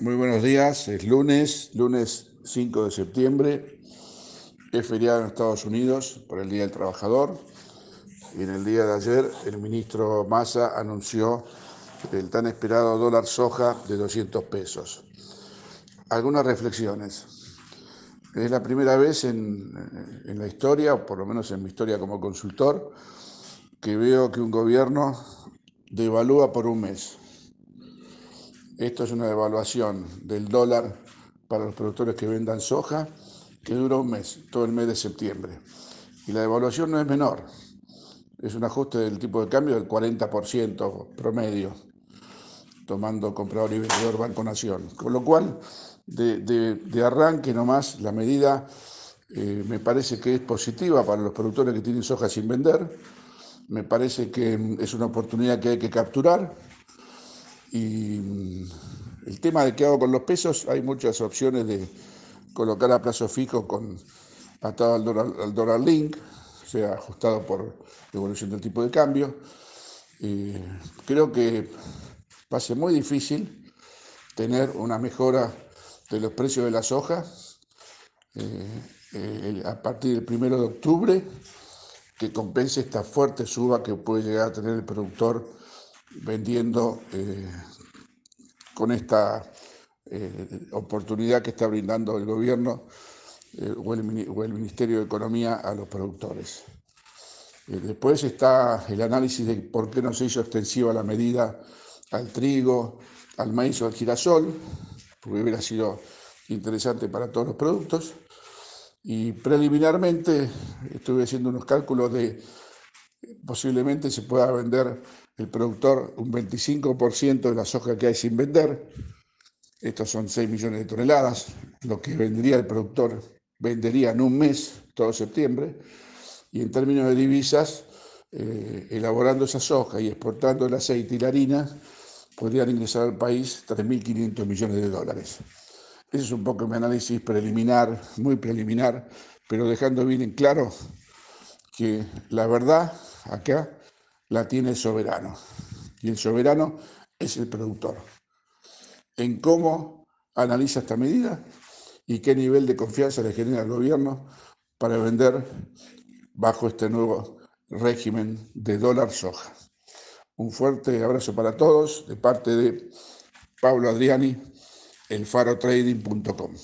Muy buenos días, es lunes, lunes 5 de septiembre, es feriado en Estados Unidos por el Día del Trabajador y en el día de ayer el ministro Massa anunció el tan esperado dólar soja de 200 pesos. Algunas reflexiones. Es la primera vez en, en la historia, o por lo menos en mi historia como consultor, que veo que un gobierno devalúa por un mes. Esto es una devaluación del dólar para los productores que vendan soja que dura un mes, todo el mes de septiembre. Y la devaluación no es menor, es un ajuste del tipo de cambio del 40% promedio, tomando comprador y vendedor Banco Nación. Con lo cual, de, arranque nomás, la medida eh, me parece que es positiva para los productores que tienen soja sin vender, me parece que es una oportunidad que hay que capturar y el tema de qué hago con los pesos, hay muchas opciones de colocar a plazo fijo con atado al dólar, al dólar link, o sea, ajustado por evolución del tipo de cambio. creo que va a ser muy difícil tener una mejora de los precios de la soja eh, eh, a partir del primero de octubre que compense esta fuerte suba que puede llegar a tener el productor vendiendo eh, con esta eh, oportunidad que está brindando el gobierno eh, o, el, Ministerio de Economía a los productores. después está el análisis de por qué no se hizo extensiva la medida al trigo, al maíz o al girasol, porque hubiera sido interesante para todos los productos. Y preliminarmente estuve haciendo unos cálculos de posiblemente se pueda vender el productor un 25% de la soja que hay sin vender. Estos son 6 millones de toneladas, lo que vendría el productor vendería en un mes, todo septiembre, y en términos de divisas, eh, elaborando esa soja y exportando el aceite y la harina, podrían ingresar al país 3.500 millones de dólares. Ese es un poco mi análisis preliminar, muy preliminar, pero dejando bien en claro que la verdad acá la tiene el soberano. Y el soberano es el productor. En cómo analiza esta medida y qué nivel de confianza le genera al gobierno para vender bajo este nuevo régimen de dólar soja. Un fuerte abrazo para todos de parte de Pablo Adriani, elfarotrading.com.